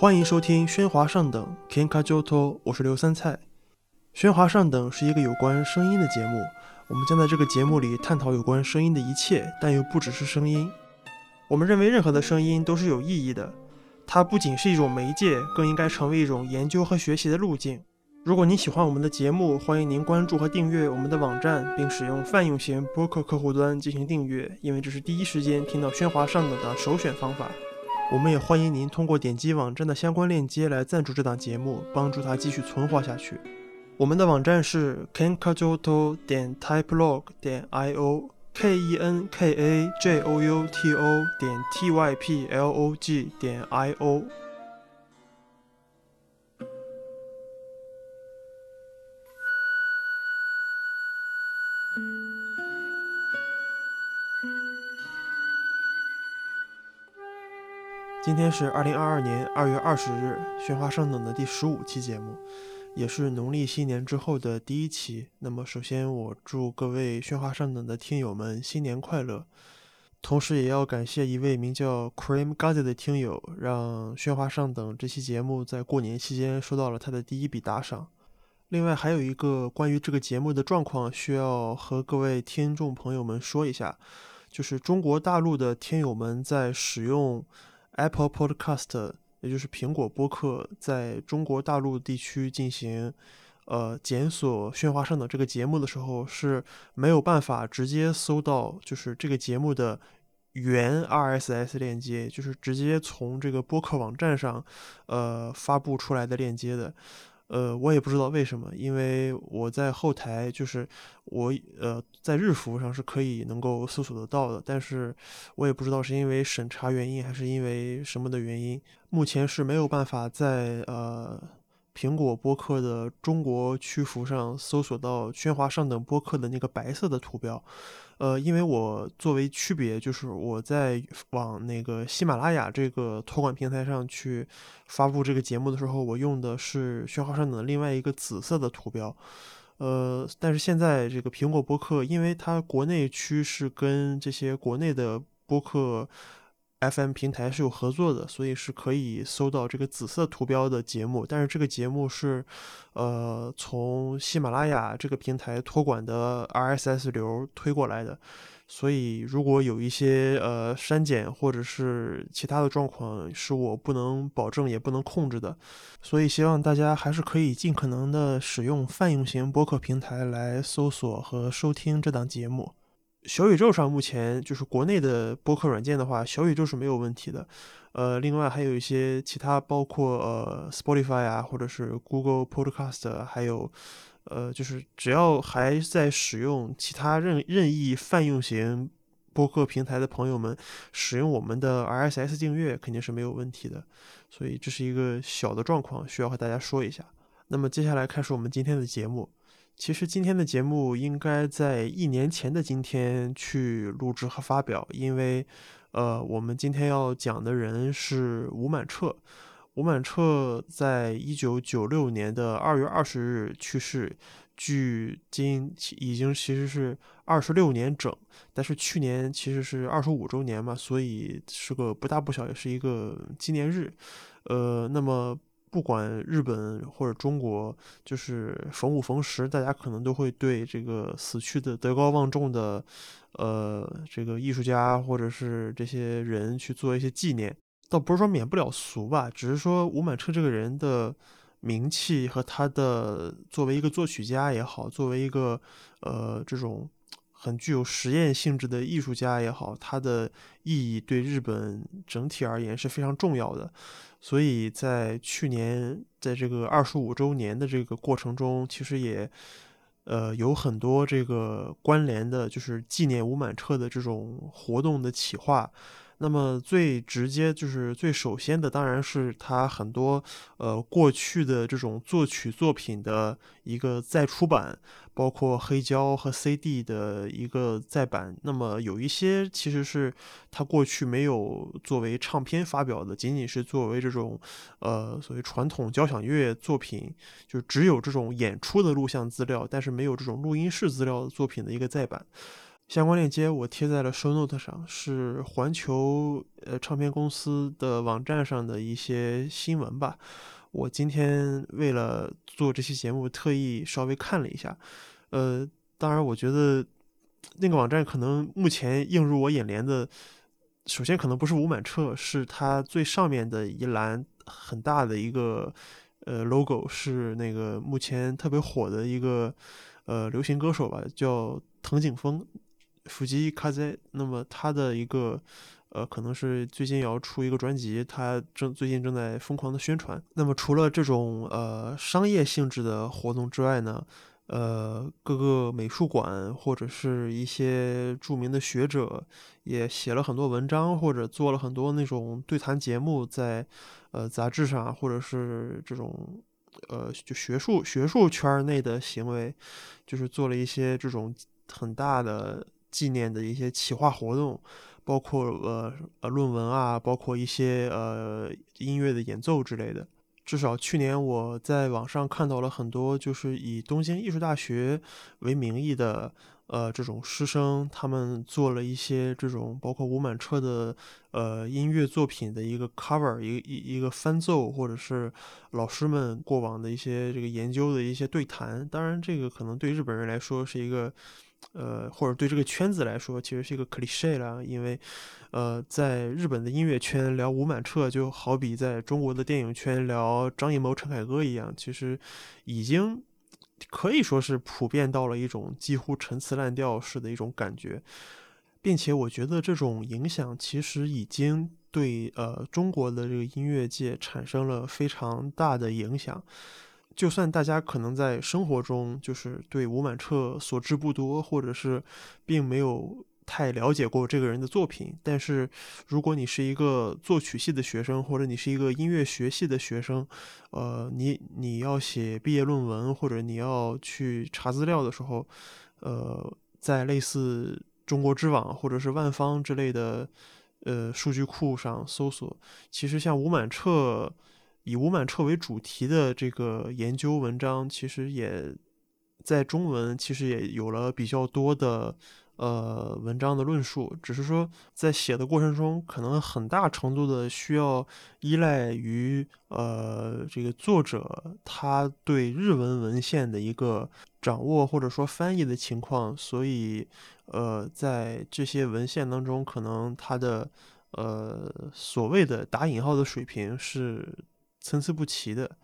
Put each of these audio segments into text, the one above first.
欢迎收听《喧哗上等》，Kenka Joto，我是刘三菜。《喧哗上等》是一个有关声音的节目，我们将在这个节目里探讨有关声音的一切，但又不只是声音。我们认为任何的声音都是有意义的，它不仅是一种媒介，更应该成为一种研究和学习的路径。如果您喜欢我们的节目，欢迎您关注和订阅我们的网站，并使用泛用型播客客户端进行订阅，因为这是第一时间听到《喧哗上等》的首选方法。我们也欢迎您通过点击网站的相关链接来赞助这档节目，帮助它继续存活下去。我们的网站是 kenkajoto 点 typelog 点 io，k e n k a j o u t o 点 t y p l o g 点 i o。今天是二零二二年二月二十日，喧哗上等的第十五期节目，也是农历新年之后的第一期。那么，首先我祝各位喧哗上等的听友们新年快乐，同时也要感谢一位名叫 Cream g a z z 的听友，让喧哗上等这期节目在过年期间收到了他的第一笔打赏。另外，还有一个关于这个节目的状况需要和各位听众朋友们说一下，就是中国大陆的听友们在使用。Apple Podcast，也就是苹果播客，在中国大陆地区进行呃检索《喧哗上的这个节目的时候，是没有办法直接搜到就是这个节目的原 RSS 链接，就是直接从这个播客网站上呃发布出来的链接的。呃，我也不知道为什么，因为我在后台，就是我呃在日服上是可以能够搜索得到的，但是我也不知道是因为审查原因还是因为什么的原因，目前是没有办法在呃。苹果播客的中国区服上搜索到“喧哗上等播客”的那个白色的图标，呃，因为我作为区别，就是我在往那个喜马拉雅这个托管平台上去发布这个节目的时候，我用的是“喧哗上等”的另外一个紫色的图标，呃，但是现在这个苹果播客，因为它国内区是跟这些国内的播客。FM 平台是有合作的，所以是可以搜到这个紫色图标的节目。但是这个节目是，呃，从喜马拉雅这个平台托管的 RSS 流推过来的，所以如果有一些呃删减或者是其他的状况，是我不能保证也不能控制的。所以希望大家还是可以尽可能的使用泛用型播客平台来搜索和收听这档节目。小宇宙上目前就是国内的播客软件的话，小宇宙是没有问题的。呃，另外还有一些其他，包括呃 Spotify 啊，或者是 Google Podcast，还有呃，就是只要还在使用其他任任意泛用型播客平台的朋友们，使用我们的 RSS 订阅肯定是没有问题的。所以这是一个小的状况，需要和大家说一下。那么接下来开始我们今天的节目。其实今天的节目应该在一年前的今天去录制和发表，因为，呃，我们今天要讲的人是吴满彻。吴满彻在一九九六年的二月二十日去世，距今已经其实是二十六年整，但是去年其实是二十五周年嘛，所以是个不大不小，也是一个纪念日。呃，那么。不管日本或者中国，就是逢五逢十，大家可能都会对这个死去的德高望重的，呃，这个艺术家或者是这些人去做一些纪念。倒不是说免不了俗吧，只是说吴满彻这个人的名气和他的作为一个作曲家也好，作为一个呃这种。很具有实验性质的艺术家也好，它的意义对日本整体而言是非常重要的。所以在去年，在这个二十五周年的这个过程中，其实也呃有很多这个关联的，就是纪念吴满彻的这种活动的企划。那么最直接就是最首先的，当然是他很多呃过去的这种作曲作品的一个再出版，包括黑胶和 CD 的一个再版。那么有一些其实是他过去没有作为唱片发表的，仅仅是作为这种呃所谓传统交响乐作品，就只有这种演出的录像资料，但是没有这种录音室资料的作品的一个再版。相关链接我贴在了 show note 上，是环球呃唱片公司的网站上的一些新闻吧。我今天为了做这期节目，特意稍微看了一下。呃，当然，我觉得那个网站可能目前映入我眼帘的，首先可能不是吴满彻，是它最上面的一栏很大的一个呃 logo，是那个目前特别火的一个呃流行歌手吧，叫藤井风。腹肌卡在，那么他的一个，呃，可能是最近要出一个专辑，他正最近正在疯狂的宣传。那么除了这种呃商业性质的活动之外呢，呃，各个美术馆或者是一些著名的学者也写了很多文章，或者做了很多那种对谈节目，在呃杂志上，或者是这种呃就学术学术圈内的行为，就是做了一些这种很大的。纪念的一些企划活动，包括呃呃论文啊，包括一些呃音乐的演奏之类的。至少去年我在网上看到了很多，就是以东京艺术大学为名义的呃这种师生，他们做了一些这种包括吴满彻的呃音乐作品的一个 cover，一个一一个翻奏，或者是老师们过往的一些这个研究的一些对谈。当然，这个可能对日本人来说是一个。呃，或者对这个圈子来说，其实是一个 cliche 了，因为，呃，在日本的音乐圈聊吴满彻，就好比在中国的电影圈聊张艺谋、陈凯歌一样，其实已经可以说是普遍到了一种几乎陈词滥调式的一种感觉，并且我觉得这种影响其实已经对呃中国的这个音乐界产生了非常大的影响。就算大家可能在生活中就是对吴满彻所知不多，或者是并没有太了解过这个人的作品，但是如果你是一个作曲系的学生，或者你是一个音乐学系的学生，呃，你你要写毕业论文或者你要去查资料的时候，呃，在类似中国知网或者是万方之类的呃数据库上搜索，其实像吴满彻。以吴满彻为主题的这个研究文章，其实也在中文，其实也有了比较多的呃文章的论述。只是说，在写的过程中，可能很大程度的需要依赖于呃这个作者他对日文文献的一个掌握，或者说翻译的情况。所以，呃，在这些文献当中，可能他的呃所谓的打引号的水平是。参差不齐的，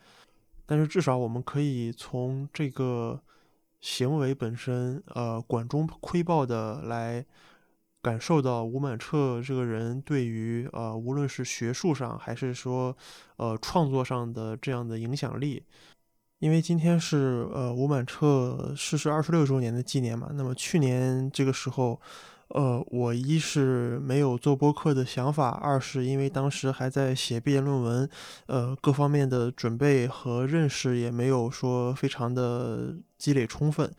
但是至少我们可以从这个行为本身，呃，管中窥豹的来感受到吴满彻这个人对于呃，无论是学术上还是说呃创作上的这样的影响力。因为今天是呃吴满彻逝世二十六周年的纪念嘛，那么去年这个时候。呃，我一是没有做播客的想法，二是因为当时还在写毕业论文，呃，各方面的准备和认识也没有说非常的积累充分。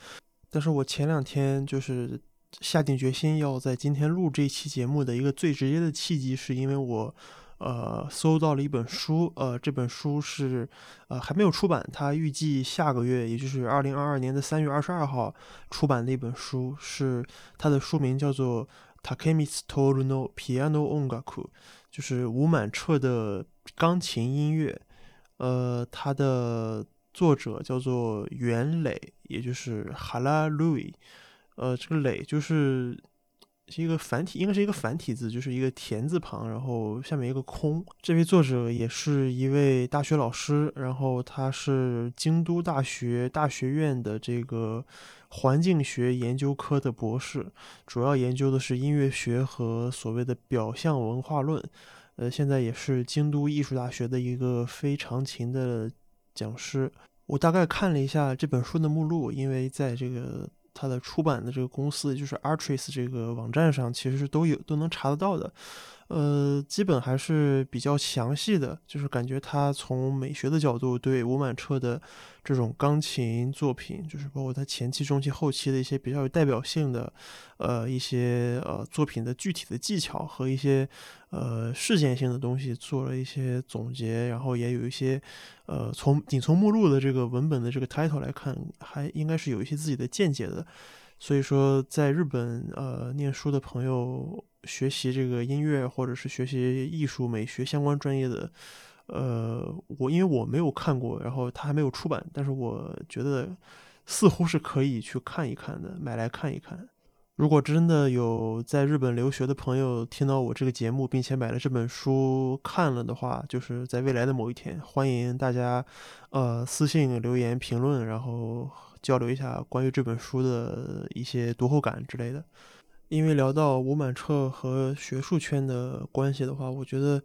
但是我前两天就是下定决心要在今天录这期节目的一个最直接的契机，是因为我。呃，搜到了一本书，呃，这本书是呃还没有出版，它预计下个月，也就是二零二二年的三月二十二号出版的一本书，是它的书名叫做《Takemitsu Toru no Piano Ongaku》，就是吴满彻的钢琴音乐。呃，它的作者叫做袁磊，也就是 Hara Louis，。呃，这个磊就是。是一个繁体，应该是一个繁体字，就是一个田字旁，然后下面一个空。这位作者也是一位大学老师，然后他是京都大学大学院的这个环境学研究科的博士，主要研究的是音乐学和所谓的表象文化论。呃，现在也是京都艺术大学的一个非常勤的讲师。我大概看了一下这本书的目录，因为在这个。它的出版的这个公司就是 Artris 这个网站上，其实是都有都能查得到的。呃，基本还是比较详细的，就是感觉他从美学的角度对吴满彻的这种钢琴作品，就是包括他前期、中期、后期的一些比较有代表性的，呃，一些呃作品的具体的技巧和一些呃事件性的东西做了一些总结，然后也有一些呃从仅从目录的这个文本的这个 title 来看，还应该是有一些自己的见解的。所以说，在日本呃念书的朋友，学习这个音乐或者是学习艺术美学相关专业的，呃，我因为我没有看过，然后它还没有出版，但是我觉得似乎是可以去看一看的，买来看一看。如果真的有在日本留学的朋友听到我这个节目，并且买了这本书看了的话，就是在未来的某一天，欢迎大家，呃，私信留言评论，然后交流一下关于这本书的一些读后感之类的。因为聊到吴满彻和学术圈的关系的话，我觉得，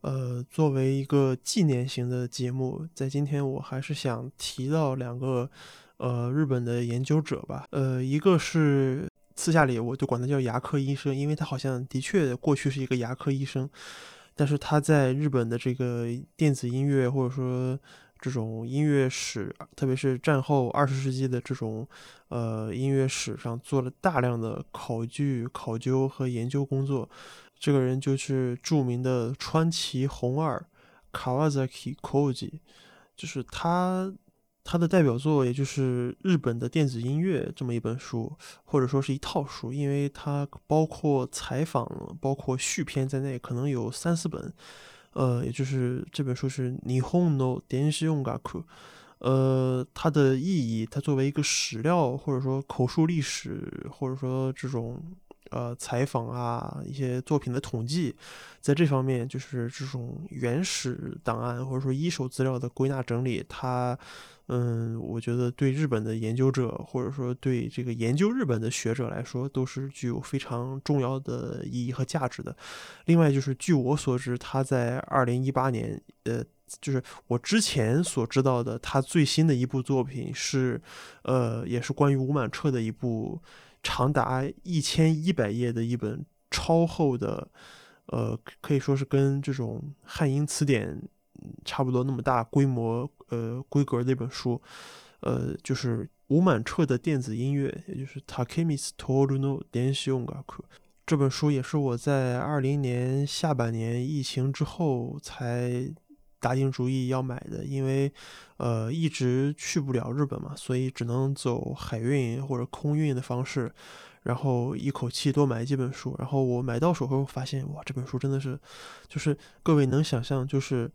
呃，作为一个纪念型的节目，在今天我还是想提到两个，呃，日本的研究者吧，呃，一个是。私下里我就管他叫牙科医生，因为他好像的确过去是一个牙科医生，但是他在日本的这个电子音乐或者说这种音乐史，特别是战后二十世纪的这种呃音乐史上做了大量的考据、考究和研究工作。这个人就是著名的川崎弘二 （Kawasaki Koji），就是他。他的代表作也就是日本的电子音乐这么一本书，或者说是一套书，因为它包括采访、包括续篇在内，可能有三四本。呃，也就是这本书是《日本の電子音楽》。呃，它的意义，它作为一个史料，或者说口述历史，或者说这种。呃，采访啊，一些作品的统计，在这方面就是这种原始档案或者说一手资料的归纳整理，它，嗯，我觉得对日本的研究者或者说对这个研究日本的学者来说，都是具有非常重要的意义和价值的。另外，就是据我所知，他在二零一八年，呃，就是我之前所知道的，他最新的一部作品是，呃，也是关于吴满彻的一部。长达一千一百页的一本超厚的，呃，可以说是跟这种汉英词典差不多那么大规模，呃，规格的一本书，呃，就是吴满彻的电子音乐，也就是 Takemi's Toruno Denshiungaku。这本书也是我在二零年下半年疫情之后才。打定主意要买的，因为，呃，一直去不了日本嘛，所以只能走海运或者空运的方式，然后一口气多买几本书。然后我买到手后发现，哇，这本书真的是，就是各位能想象，就是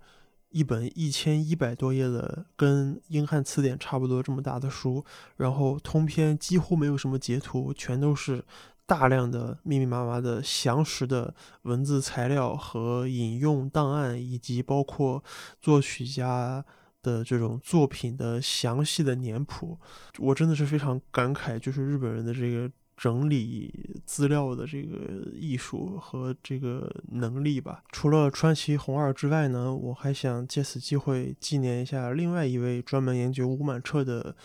一本一千一百多页的，跟英汉词典差不多这么大的书，然后通篇几乎没有什么截图，全都是。大量的密密麻麻的详实的文字材料和引用档案，以及包括作曲家的这种作品的详细的年谱，我真的是非常感慨，就是日本人的这个整理资料的这个艺术和这个能力吧。除了川崎弘二之外呢，我还想借此机会纪念一下另外一位专门研究吴满彻的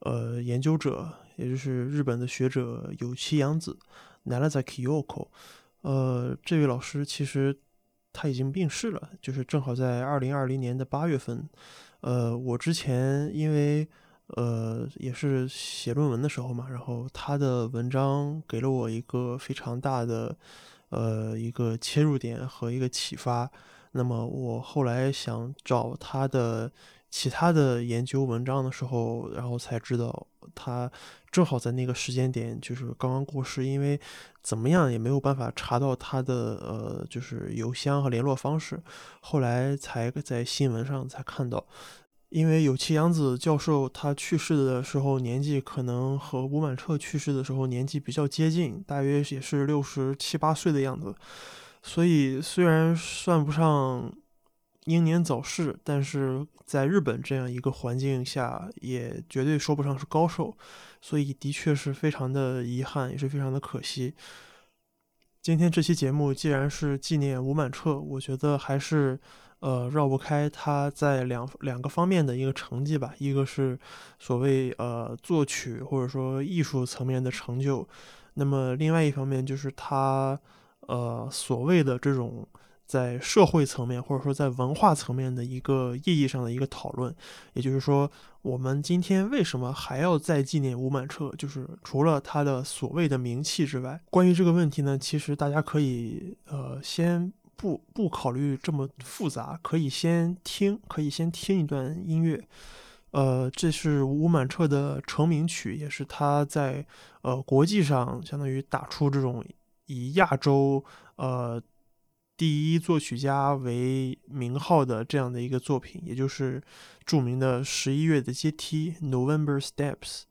呃研究者。也就是日本的学者有栖洋子 （Narazaki Yoko），呃，这位老师其实他已经病逝了，就是正好在二零二零年的八月份。呃，我之前因为呃也是写论文的时候嘛，然后他的文章给了我一个非常大的呃一个切入点和一个启发。那么我后来想找他的其他的研究文章的时候，然后才知道他。正好在那个时间点，就是刚刚过世，因为怎么样也没有办法查到他的呃，就是邮箱和联络方式。后来才在新闻上才看到，因为有栖洋子教授他去世的时候年纪可能和吴满彻去世的时候年纪比较接近，大约也是六十七八岁的样子。所以虽然算不上英年早逝，但是在日本这样一个环境下，也绝对说不上是高寿。所以的确是非常的遗憾，也是非常的可惜。今天这期节目既然是纪念吴满彻，我觉得还是呃绕不开他在两两个方面的一个成绩吧。一个是所谓呃作曲或者说艺术层面的成就，那么另外一方面就是他呃所谓的这种。在社会层面，或者说在文化层面的一个意义上的一个讨论，也就是说，我们今天为什么还要再纪念吴满彻？就是除了他的所谓的名气之外，关于这个问题呢，其实大家可以呃先不不考虑这么复杂，可以先听，可以先听一段音乐。呃，这是吴满彻的成名曲，也是他在呃国际上相当于打出这种以亚洲呃第一作曲家为名号的这样的一个作品，也就是著名的《十一月的阶梯》（November Steps）。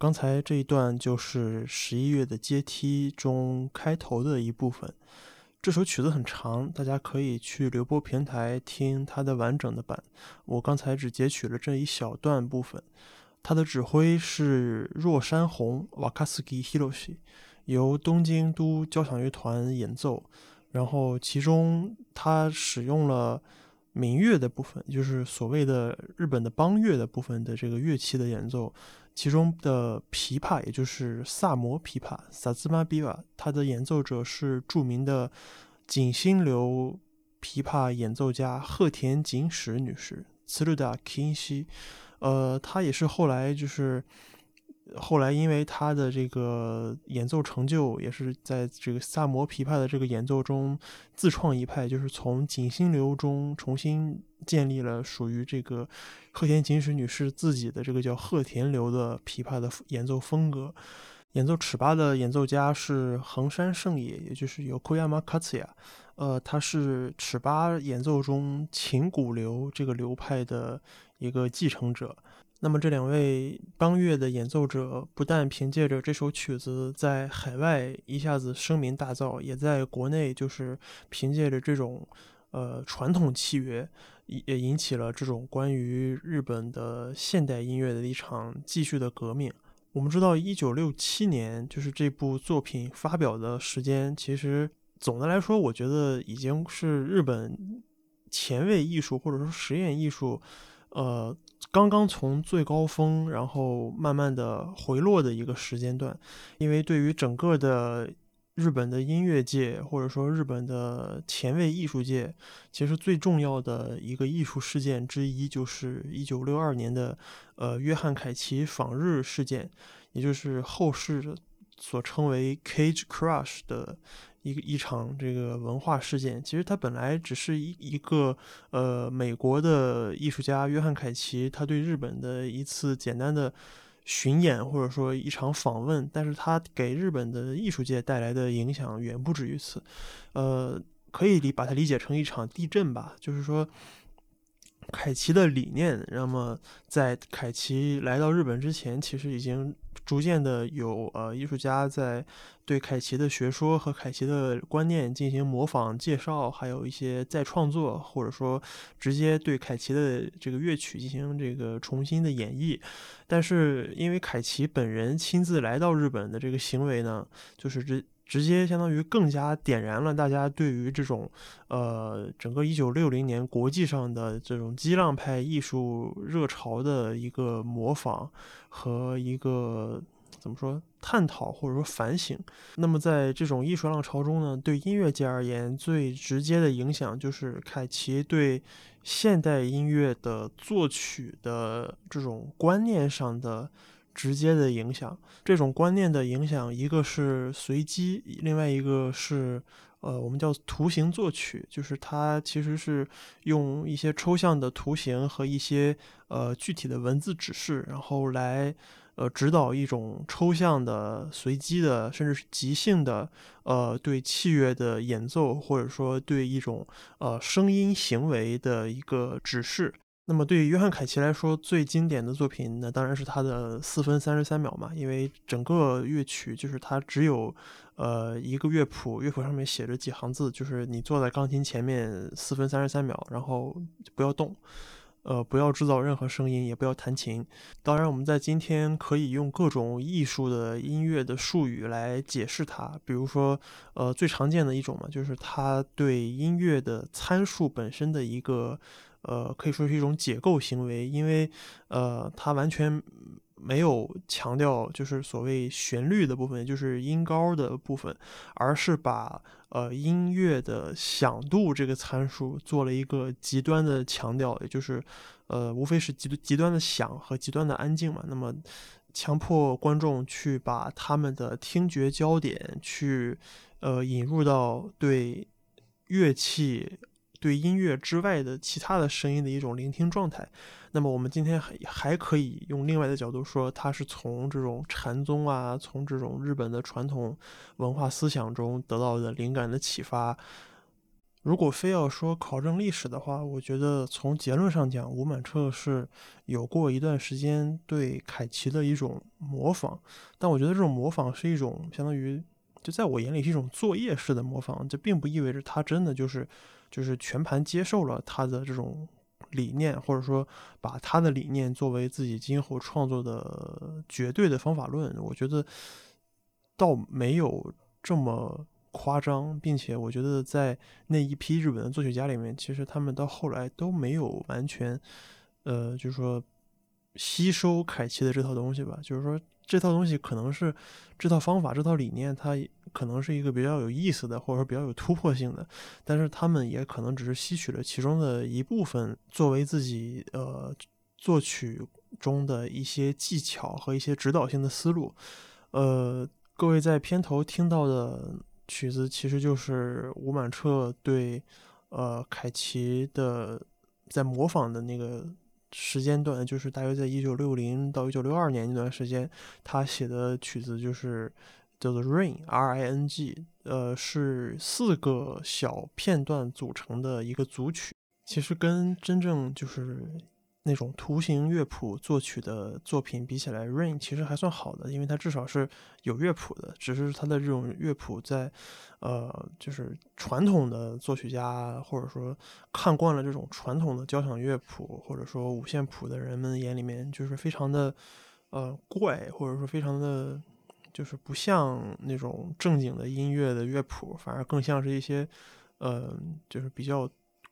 刚才这一段就是十一月的阶梯中开头的一部分。这首曲子很长，大家可以去流播平台听它的完整的版。我刚才只截取了这一小段部分。它的指挥是若山红 （Wakasugi Hiroshi），由东京都交响乐团演奏。然后其中他使用了。民乐的部分，就是所谓的日本的邦乐的部分的这个乐器的演奏，其中的琵琶，也就是萨摩琵琶萨兹玛比瓦，它的演奏者是著名的景星流琵琶演奏家鹤田锦史女士，茨鲁达 king 西，呃，她也是后来就是。后来，因为他的这个演奏成就，也是在这个萨摩琵琶的这个演奏中自创一派，就是从景星流中重新建立了属于这个鹤田锦史女士自己的这个叫鹤田流的琵琶的演奏风格。演奏尺八的演奏家是横山胜也，也就是由 Koyama Katuya，呃，他是尺八演奏中琴鼓流这个流派的一个继承者。那么这两位邦乐的演奏者，不但凭借着这首曲子在海外一下子声名大噪，也在国内就是凭借着这种呃传统契约，也引起了这种关于日本的现代音乐的一场继续的革命。我们知道，一九六七年就是这部作品发表的时间，其实总的来说，我觉得已经是日本前卫艺术或者说实验艺术。呃，刚刚从最高峰，然后慢慢的回落的一个时间段，因为对于整个的日本的音乐界，或者说日本的前卫艺术界，其实最重要的一个艺术事件之一，就是一九六二年的呃约翰凯奇访日事件，也就是后世所称为 Cage Crush 的。一个一场这个文化事件，其实它本来只是一一个呃美国的艺术家约翰凯奇他对日本的一次简单的巡演或者说一场访问，但是他给日本的艺术界带来的影响远不止于此，呃，可以理把它理解成一场地震吧，就是说凯奇的理念，那么在凯奇来到日本之前，其实已经。逐渐的有呃艺术家在对凯奇的学说和凯奇的观念进行模仿介绍，还有一些再创作，或者说直接对凯奇的这个乐曲进行这个重新的演绎。但是因为凯奇本人亲自来到日本的这个行为呢，就是这。直接相当于更加点燃了大家对于这种，呃，整个一九六零年国际上的这种激浪派艺术热潮的一个模仿和一个怎么说探讨或者说反省。那么在这种艺术浪潮中呢，对音乐界而言最直接的影响就是凯奇对现代音乐的作曲的这种观念上的。直接的影响，这种观念的影响，一个是随机，另外一个是，呃，我们叫图形作曲，就是它其实是用一些抽象的图形和一些呃具体的文字指示，然后来呃指导一种抽象的、随机的，甚至是即兴的，呃，对器乐的演奏，或者说对一种呃声音行为的一个指示。那么对于约翰凯奇来说，最经典的作品，那当然是他的四分三十三秒嘛，因为整个乐曲就是它只有，呃，一个乐谱，乐谱上面写着几行字，就是你坐在钢琴前面四分三十三秒，然后不要动，呃，不要制造任何声音，也不要弹琴。当然，我们在今天可以用各种艺术的音乐的术语来解释它，比如说，呃，最常见的一种嘛，就是它对音乐的参数本身的一个。呃，可以说是一种解构行为，因为呃，它完全没有强调就是所谓旋律的部分，就是音高的部分，而是把呃音乐的响度这个参数做了一个极端的强调，也就是呃，无非是极极端的响和极端的安静嘛。那么，强迫观众去把他们的听觉焦点去呃引入到对乐器。对音乐之外的其他的声音的一种聆听状态，那么我们今天还还可以用另外的角度说，它是从这种禅宗啊，从这种日本的传统文化思想中得到的灵感的启发。如果非要说考证历史的话，我觉得从结论上讲，吴满彻是有过一段时间对凯奇的一种模仿，但我觉得这种模仿是一种相当于，就在我眼里是一种作业式的模仿，这并不意味着他真的就是就是全盘接受了他的这种理念，或者说把他的理念作为自己今后创作的绝对的方法论。我觉得倒没有这么。夸张，并且我觉得在那一批日本的作曲家里面，其实他们到后来都没有完全，呃，就是说吸收凯奇的这套东西吧。就是说这套东西可能是这套方法、这套理念，它可能是一个比较有意思的，或者说比较有突破性的。但是他们也可能只是吸取了其中的一部分，作为自己呃作曲中的一些技巧和一些指导性的思路。呃，各位在片头听到的。曲子其实就是吴满彻对，呃，凯奇的在模仿的那个时间段，就是大约在一九六零到一九六二年那段时间，他写的曲子就是叫做《Ring》，R I N G，呃，是四个小片段组成的一个组曲。其实跟真正就是。那种图形乐谱作曲的作品比起来，Rain 其实还算好的，因为它至少是有乐谱的。只是它的这种乐谱在，呃，就是传统的作曲家或者说看惯了这种传统的交响乐谱或者说五线谱的人们眼里面，就是非常的呃怪，或者说非常的，就是不像那种正经的音乐的乐谱，反而更像是一些，呃，就是比较。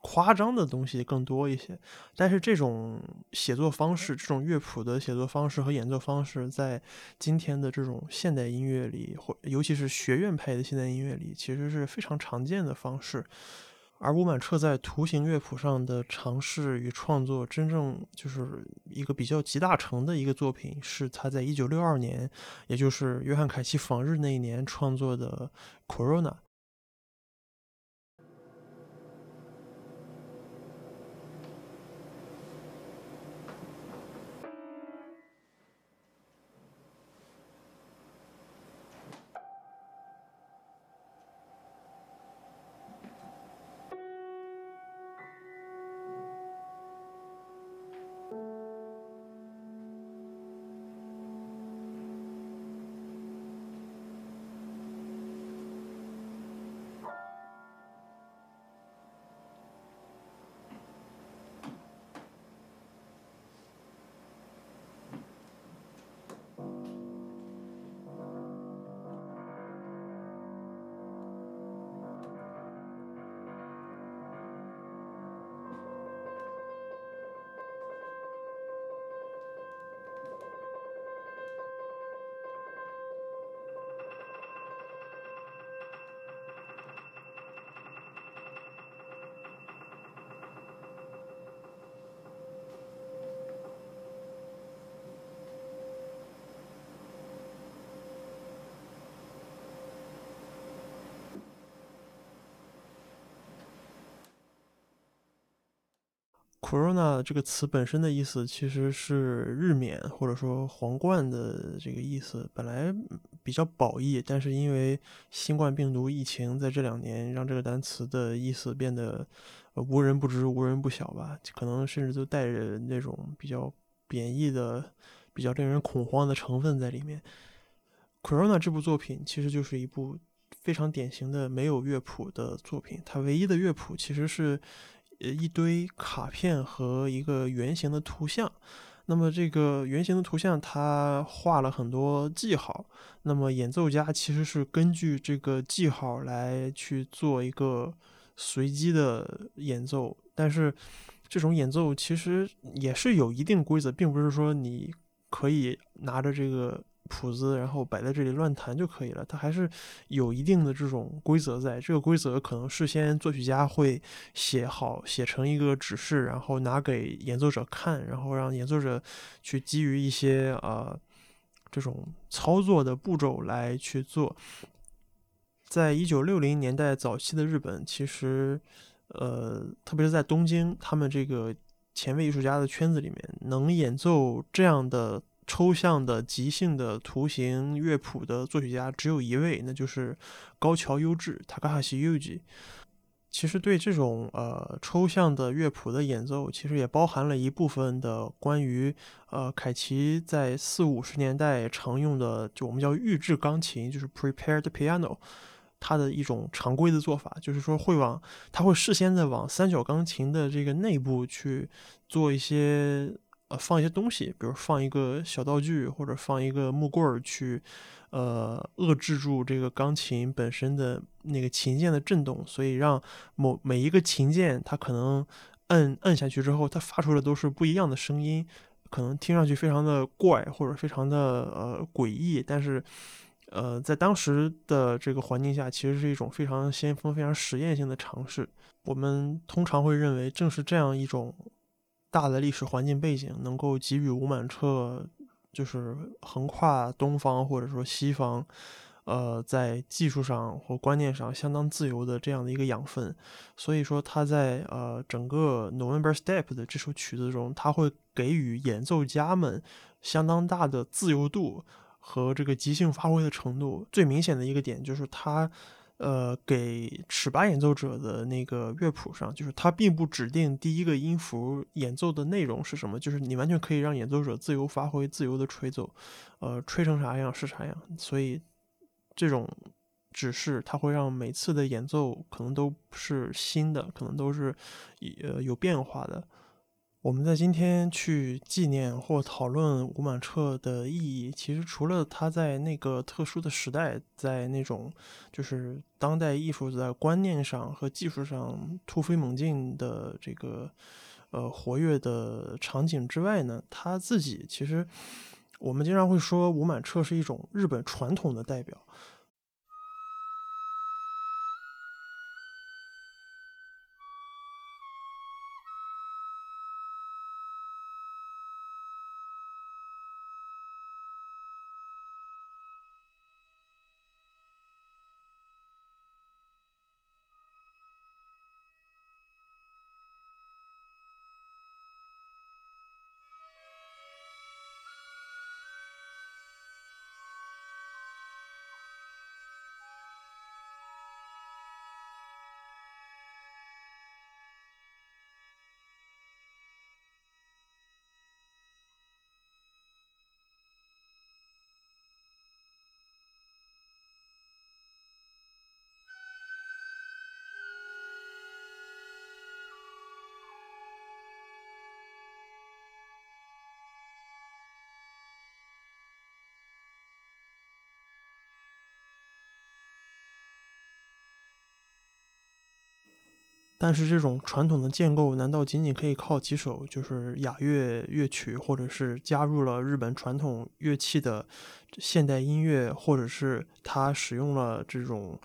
夸张的东西更多一些，但是这种写作方式，这种乐谱的写作方式和演奏方式，在今天的这种现代音乐里，或尤其是学院派的现代音乐里，其实是非常常见的方式。而吴满彻在图形乐谱上的尝试与创作，真正就是一个比较集大成的一个作品，是他在一九六二年，也就是约翰凯奇访日那一年创作的《Corona》。Corona 这个词本身的意思其实是日冕或者说皇冠的这个意思，本来比较褒义，但是因为新冠病毒疫情在这两年让这个单词的意思变得无人不知、无人不晓吧，可能甚至都带着那种比较贬义的、比较令人恐慌的成分在里面。Corona 这部作品其实就是一部非常典型的没有乐谱的作品，它唯一的乐谱其实是。呃，一堆卡片和一个圆形的图像。那么这个圆形的图像，它画了很多记号。那么演奏家其实是根据这个记号来去做一个随机的演奏。但是这种演奏其实也是有一定规则，并不是说你可以拿着这个。谱子，然后摆在这里乱弹就可以了。它还是有一定的这种规则在。这个规则可能事先作曲家会写好，写成一个指示，然后拿给演奏者看，然后让演奏者去基于一些呃这种操作的步骤来去做。在一九六零年代早期的日本，其实呃，特别是在东京，他们这个前卫艺术家的圈子里面，能演奏这样的。抽象的即兴的图形乐谱的作曲家只有一位，那就是高桥优质 （Takahashi Yuji）。其实对这种呃抽象的乐谱的演奏，其实也包含了一部分的关于呃凯奇在四五十年代常用的，就我们叫预制钢琴，就是 prepared piano，它的一种常规的做法，就是说会往他会事先的往三角钢琴的这个内部去做一些呃放一些东西，比如放一个小道具或者放一个木棍儿去。呃，遏制住这个钢琴本身的那个琴键的震动，所以让某每一个琴键，它可能摁摁下去之后，它发出的都是不一样的声音，可能听上去非常的怪或者非常的呃诡异，但是呃，在当时的这个环境下，其实是一种非常先锋、非常实验性的尝试。我们通常会认为，正是这样一种大的历史环境背景，能够给予吴满彻。就是横跨东方或者说西方，呃，在技术上或观念上相当自由的这样的一个养分，所以说他在呃整个 November Step 的这首曲子中，他会给予演奏家们相当大的自由度和这个即兴发挥的程度。最明显的一个点就是他。呃，给尺八演奏者的那个乐谱上，就是它并不指定第一个音符演奏的内容是什么，就是你完全可以让演奏者自由发挥、自由的吹奏，呃，吹成啥样是啥样。所以这种指示，它会让每次的演奏可能都是新的，可能都是呃有变化的。我们在今天去纪念或讨论吴满彻的意义，其实除了他在那个特殊的时代，在那种就是当代艺术在观念上和技术上突飞猛进的这个呃活跃的场景之外呢，他自己其实我们经常会说吴满彻是一种日本传统的代表。但是这种传统的建构，难道仅仅可以靠几首就是雅乐乐曲，或者是加入了日本传统乐器的现代音乐，或者是他使用了这种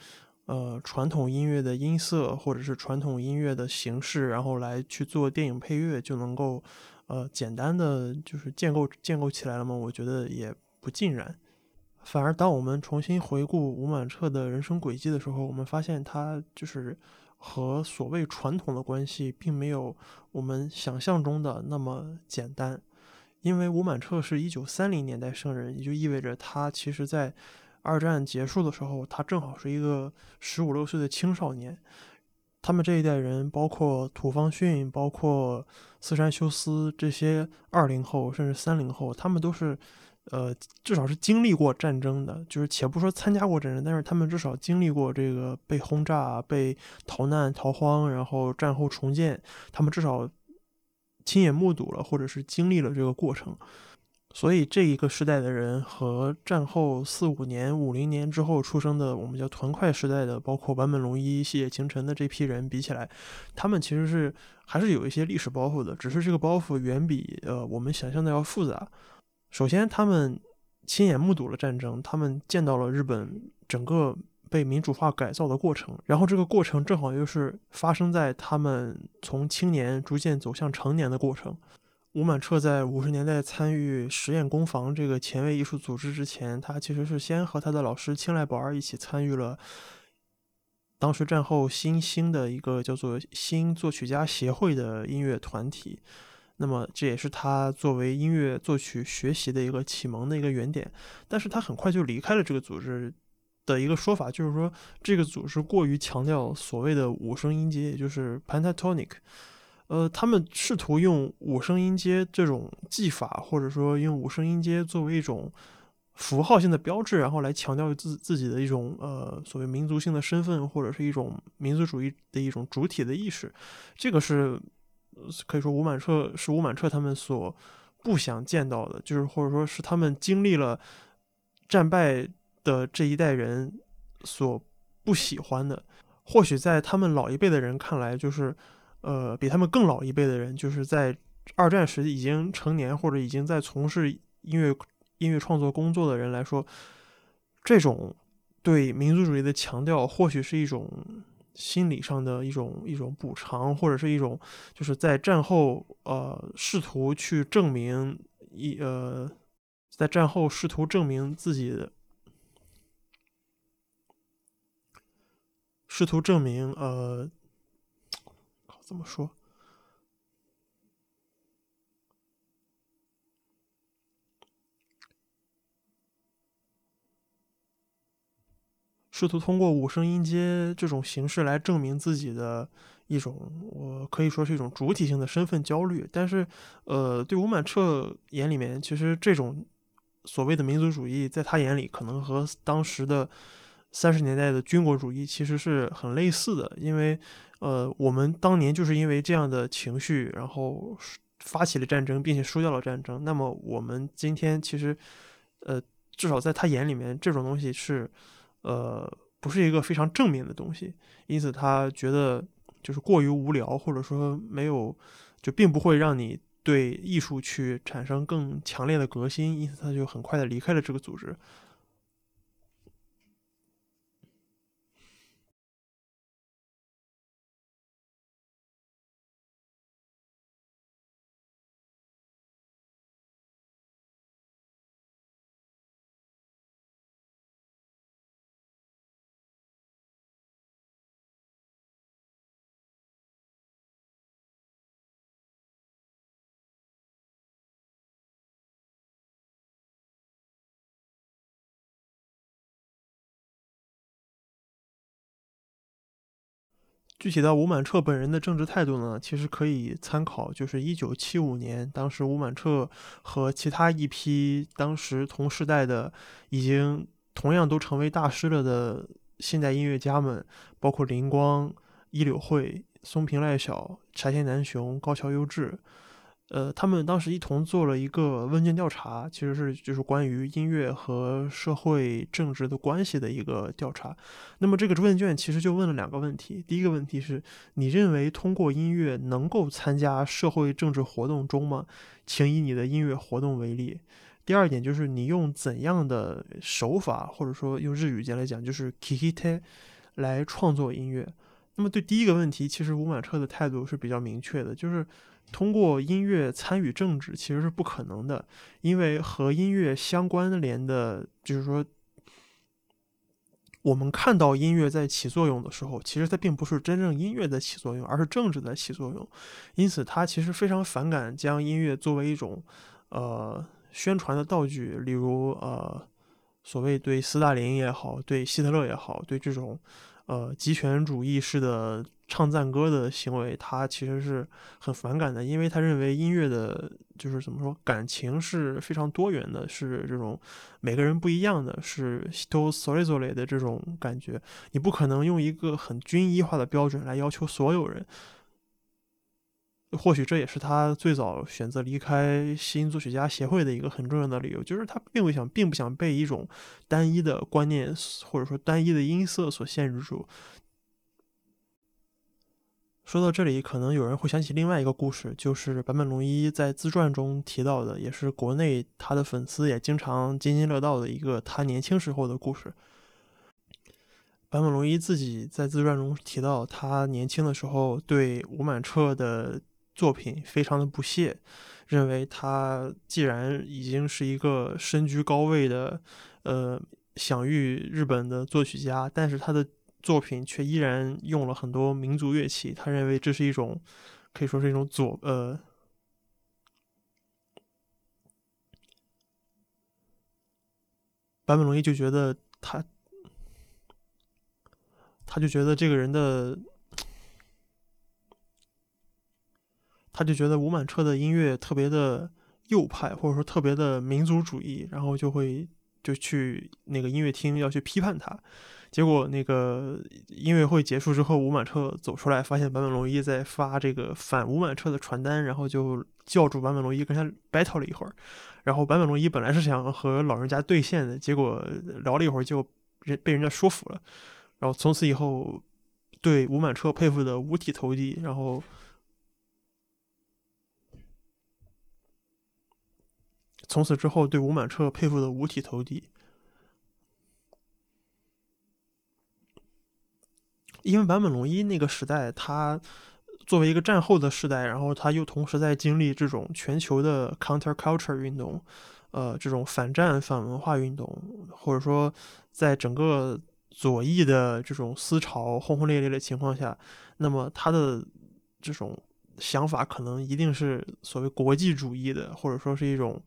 呃传统音乐的音色，或者是传统音乐的形式，然后来去做电影配乐，就能够呃简单的就是建构建构起来了吗？我觉得也不尽然。反而当我们重新回顾吴满彻的人生轨迹的时候，我们发现他就是。和所谓传统的关系，并没有我们想象中的那么简单。因为吴满彻是一九三零年代生人，也就意味着他其实在二战结束的时候，他正好是一个十五六岁的青少年。他们这一代人，包括土方训，包括四山修斯这些二零后甚至三零后，他们都是。呃，至少是经历过战争的，就是且不说参加过战争，但是他们至少经历过这个被轰炸、被逃难逃荒，然后战后重建，他们至少亲眼目睹了，或者是经历了这个过程。所以这一个时代的人和战后四五年、五零年之后出生的我们叫团块时代的，包括坂本龙一、细野晴臣的这批人比起来，他们其实是还是有一些历史包袱的，只是这个包袱远比呃我们想象的要复杂。首先，他们亲眼目睹了战争，他们见到了日本整个被民主化改造的过程。然后，这个过程正好又是发生在他们从青年逐渐走向成年的过程。吴满彻在五十年代参与实验工坊这个前卫艺术组织之前，他其实是先和他的老师青濑宝儿一起参与了当时战后新兴的一个叫做新作曲家协会的音乐团体。那么这也是他作为音乐作曲学习的一个启蒙的一个原点，但是他很快就离开了这个组织，的一个说法，就是说这个组织过于强调所谓的五声音阶，也就是 pentatonic。呃，他们试图用五声音阶这种技法，或者说用五声音阶作为一种符号性的标志，然后来强调自自己的一种呃所谓民族性的身份，或者是一种民族主义的一种主体的意识。这个是可以说吴满彻是吴满彻他们所不想见到的，就是或者说是他们经历了战败的这一代人所不喜欢的。或许在他们老一辈的人看来，就是。呃，比他们更老一辈的人，就是在二战时已经成年或者已经在从事音乐音乐创作工作的人来说，这种对民族主义的强调，或许是一种心理上的一种一种补偿，或者是一种就是在战后呃试图去证明一呃在战后试图证明自己的试图证明呃。怎么说？试图通过五声音阶这种形式来证明自己的一种，我可以说是一种主体性的身份焦虑。但是，呃，对吴满彻眼里面，其实这种所谓的民族主义，在他眼里，可能和当时的三十年代的军国主义其实是很类似的，因为。呃，我们当年就是因为这样的情绪，然后发起了战争，并且输掉了战争。那么我们今天其实，呃，至少在他眼里面，这种东西是，呃，不是一个非常正面的东西。因此，他觉得就是过于无聊，或者说没有，就并不会让你对艺术去产生更强烈的革新。因此，他就很快的离开了这个组织。具体到吴满彻本人的政治态度呢，其实可以参考，就是一九七五年，当时吴满彻和其他一批当时同时代的，已经同样都成为大师了的现代音乐家们，包括林光、一柳惠、松平赖小、柴田南雄、高桥优志。呃，他们当时一同做了一个问卷调查，其实是就是关于音乐和社会政治的关系的一个调查。那么这个问卷其实就问了两个问题：第一个问题是，你认为通过音乐能够参加社会政治活动中吗？请以你的音乐活动为例。第二点就是你用怎样的手法，或者说用日语间来讲就是 kikite 来创作音乐。那么对第一个问题，其实吴满彻的态度是比较明确的，就是。通过音乐参与政治其实是不可能的，因为和音乐相关联的，就是说，我们看到音乐在起作用的时候，其实它并不是真正音乐在起作用，而是政治在起作用。因此，他其实非常反感将音乐作为一种呃宣传的道具，例如呃所谓对斯大林也好，对希特勒也好，对这种呃极权主义式的。唱赞歌的行为，他其实是很反感的，因为他认为音乐的，就是怎么说，感情是非常多元的，是这种每个人不一样的，是 to solely 的这种感觉。你不可能用一个很均一化的标准来要求所有人。或许这也是他最早选择离开新作曲家协会的一个很重要的理由，就是他并不想，并不想被一种单一的观念或者说单一的音色所限制住。说到这里，可能有人会想起另外一个故事，就是坂本龙一在自传中提到的，也是国内他的粉丝也经常津津乐道的一个他年轻时候的故事。坂本龙一自己在自传中提到，他年轻的时候对吴满彻的作品非常的不屑，认为他既然已经是一个身居高位的，呃，享誉日本的作曲家，但是他的。作品却依然用了很多民族乐器，他认为这是一种可以说是一种左呃，坂本龙一就觉得他他就觉得这个人的，他就觉得吴满彻的音乐特别的右派，或者说特别的民族主义，然后就会就去那个音乐厅要去批判他。结果那个音乐会结束之后，吴满彻走出来，发现坂本龙一在发这个反吴满彻的传单，然后就叫住坂本龙一跟他 battle 了一会儿。然后坂本龙一本来是想和老人家对线的，结果聊了一会儿就人被人家说服了。然后从此以后对吴满彻佩服的五体投地，然后从此之后对吴满彻佩服的五体投地。因为坂本龙一那个时代，他作为一个战后的时代，然后他又同时在经历这种全球的 counterculture 运动，呃，这种反战反文化运动，或者说在整个左翼的这种思潮轰轰烈烈的情况下，那么他的这种想法可能一定是所谓国际主义的，或者说是一种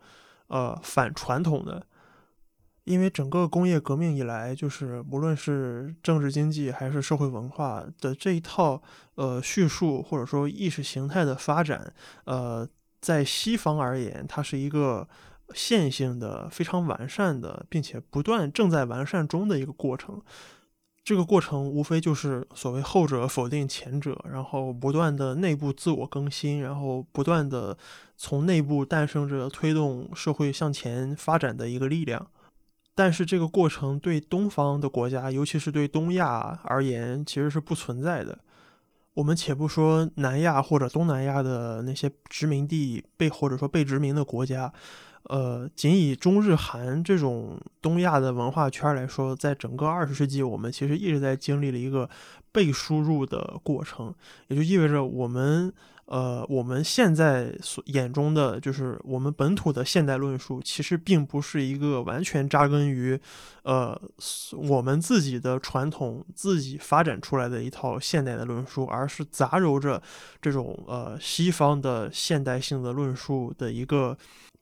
呃反传统的。因为整个工业革命以来，就是无论是政治经济还是社会文化的这一套呃叙述，或者说意识形态的发展，呃，在西方而言，它是一个线性的、非常完善的，并且不断正在完善中的一个过程。这个过程无非就是所谓后者否定前者，然后不断的内部自我更新，然后不断的从内部诞生着推动社会向前发展的一个力量。但是这个过程对东方的国家，尤其是对东亚而言，其实是不存在的。我们且不说南亚或者东南亚的那些殖民地被或者说被殖民的国家，呃，仅以中日韩这种东亚的文化圈来说，在整个二十世纪，我们其实一直在经历了一个被输入的过程，也就意味着我们。呃，我们现在所眼中的就是我们本土的现代论述，其实并不是一个完全扎根于，呃，我们自己的传统自己发展出来的一套现代的论述，而是杂糅着这种呃西方的现代性的论述的一个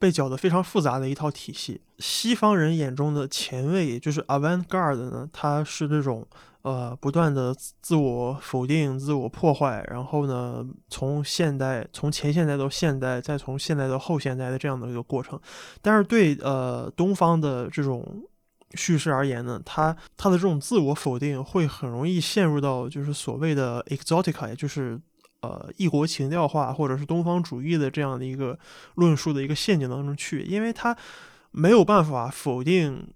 被搅得非常复杂的一套体系。西方人眼中的前卫，就是 avant-garde 呢，它是这种。呃，不断的自我否定、自我破坏，然后呢，从现代、从前现代到现代，再从现代到后现代的这样的一个过程。但是对呃东方的这种叙事而言呢，它它的这种自我否定会很容易陷入到就是所谓的 exotica，也就是呃异国情调化或者是东方主义的这样的一个论述的一个陷阱当中去，因为它没有办法否定。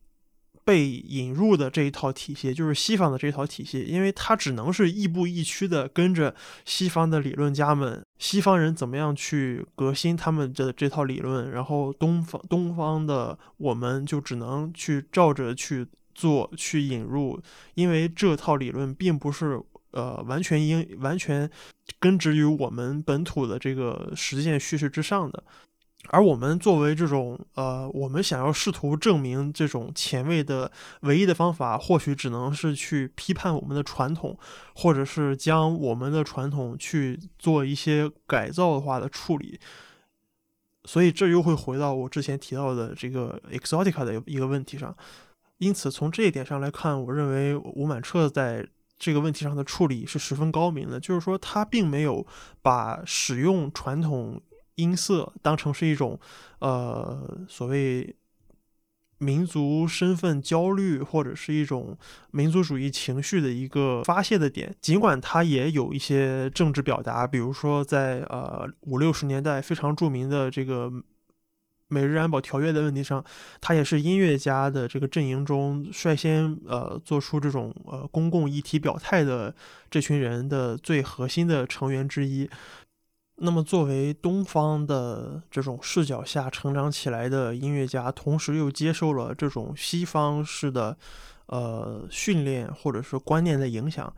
被引入的这一套体系，就是西方的这套体系，因为它只能是亦步亦趋的跟着西方的理论家们，西方人怎么样去革新他们的这套理论，然后东方东方的我们就只能去照着去做，去引入，因为这套理论并不是呃完全应完全根植于我们本土的这个实践叙事之上的。而我们作为这种呃，我们想要试图证明这种前卫的唯一的方法，或许只能是去批判我们的传统，或者是将我们的传统去做一些改造化的处理。所以这又会回到我之前提到的这个 exotica 的一个问题上。因此，从这一点上来看，我认为吴满彻在这个问题上的处理是十分高明的，就是说他并没有把使用传统。音色当成是一种，呃，所谓民族身份焦虑或者是一种民族主义情绪的一个发泄的点。尽管它也有一些政治表达，比如说在呃五六十年代非常著名的这个美日安保条约的问题上，他也是音乐家的这个阵营中率先呃做出这种呃公共议题表态的这群人的最核心的成员之一。那么，作为东方的这种视角下成长起来的音乐家，同时又接受了这种西方式的，呃，训练或者是观念的影响，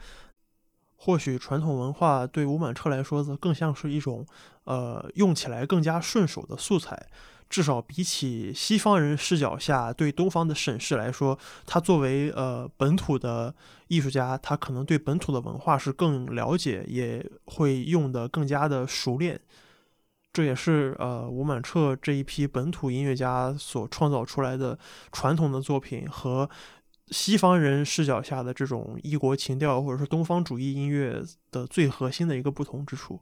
或许传统文化对吴满彻来说，则更像是一种，呃，用起来更加顺手的素材。至少比起西方人视角下对东方的审视来说，他作为呃本土的艺术家，他可能对本土的文化是更了解，也会用的更加的熟练。这也是呃吴满彻这一批本土音乐家所创造出来的传统的作品和西方人视角下的这种异国情调，或者是东方主义音乐的最核心的一个不同之处。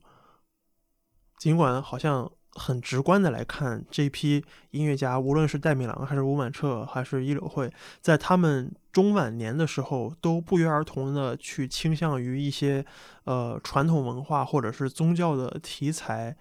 尽管好像很直观的来看，这批音乐家，无论是戴米郎还是吴满彻还是伊柳会，在他们中晚年的时候，都不约而同的去倾向于一些呃传统文化或者是宗教的题材，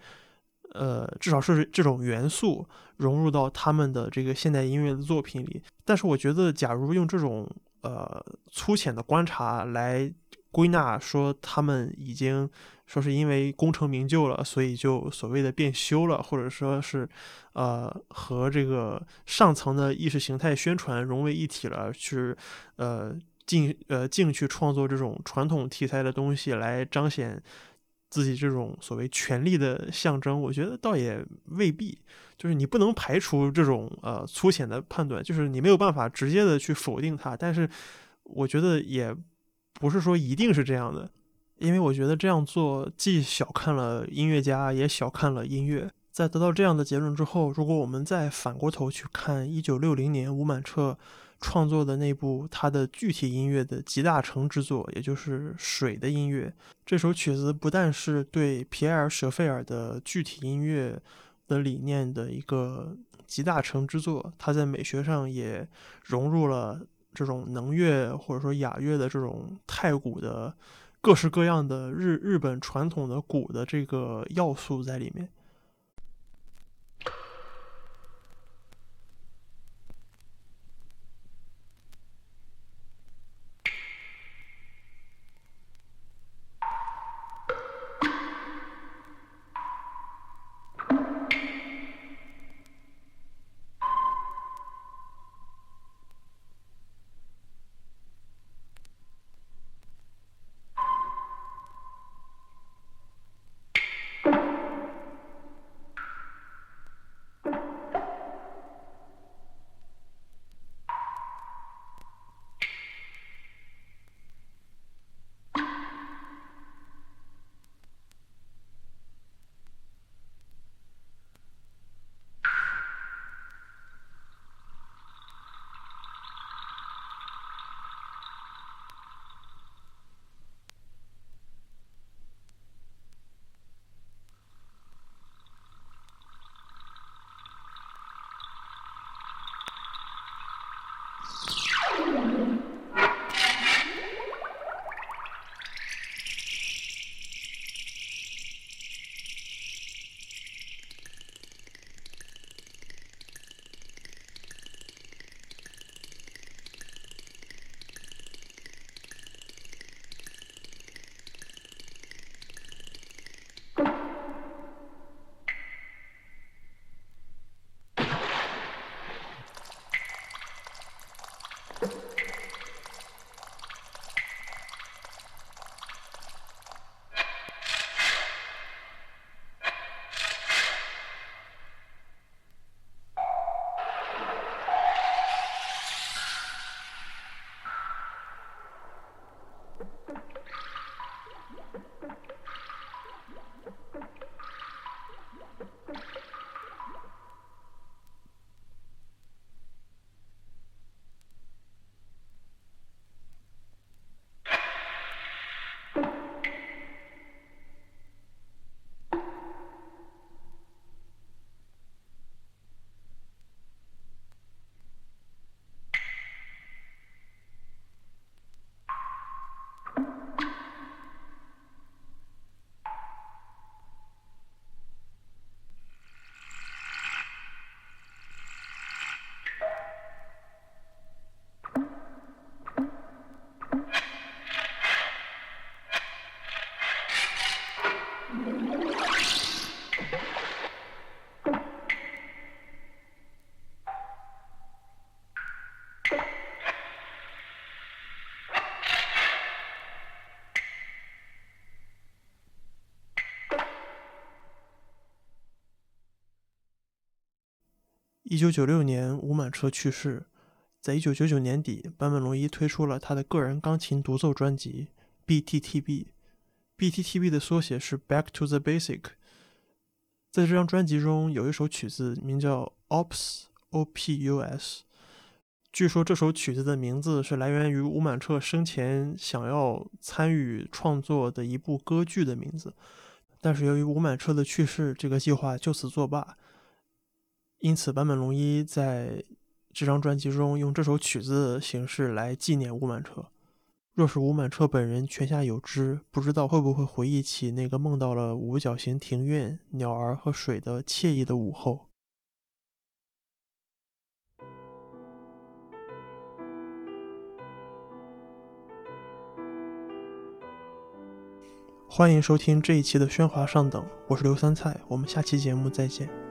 呃，至少是这种元素融入到他们的这个现代音乐的作品里。但是我觉得，假如用这种呃粗浅的观察来归纳，说他们已经。说是因为功成名就了，所以就所谓的变修了，或者说是，呃，和这个上层的意识形态宣传融为一体了，去，呃，进呃进去创作这种传统题材的东西来彰显自己这种所谓权力的象征。我觉得倒也未必，就是你不能排除这种呃粗浅的判断，就是你没有办法直接的去否定它，但是我觉得也不是说一定是这样的。因为我觉得这样做既小看了音乐家，也小看了音乐。在得到这样的结论之后，如果我们再反过头去看1960年吴满彻创作的那部他的具体音乐的集大成之作，也就是《水的音乐》这首曲子，不但是对皮埃尔·舍费尔的具体音乐的理念的一个集大成之作，它在美学上也融入了这种能乐或者说雅乐的这种太鼓的。各式各样的日日本传统的鼓的这个要素在里面。一九九六年，吴满彻去世。在一九九九年底，坂本龙一推出了他的个人钢琴独奏专辑《BTTB》。BTTB 的缩写是 Back to the Basic。在这张专辑中，有一首曲子名叫《Ops O P U S》，据说这首曲子的名字是来源于吴满彻生前想要参与创作的一部歌剧的名字，但是由于吴满彻的去世，这个计划就此作罢。因此，坂本龙一在这张专辑中用这首曲子的形式来纪念吴满彻。若是吴满彻本人泉下有知，不知道会不会回忆起那个梦到了五角形庭院、鸟儿和水的惬意的午后。欢迎收听这一期的喧哗上等，我是刘三菜，我们下期节目再见。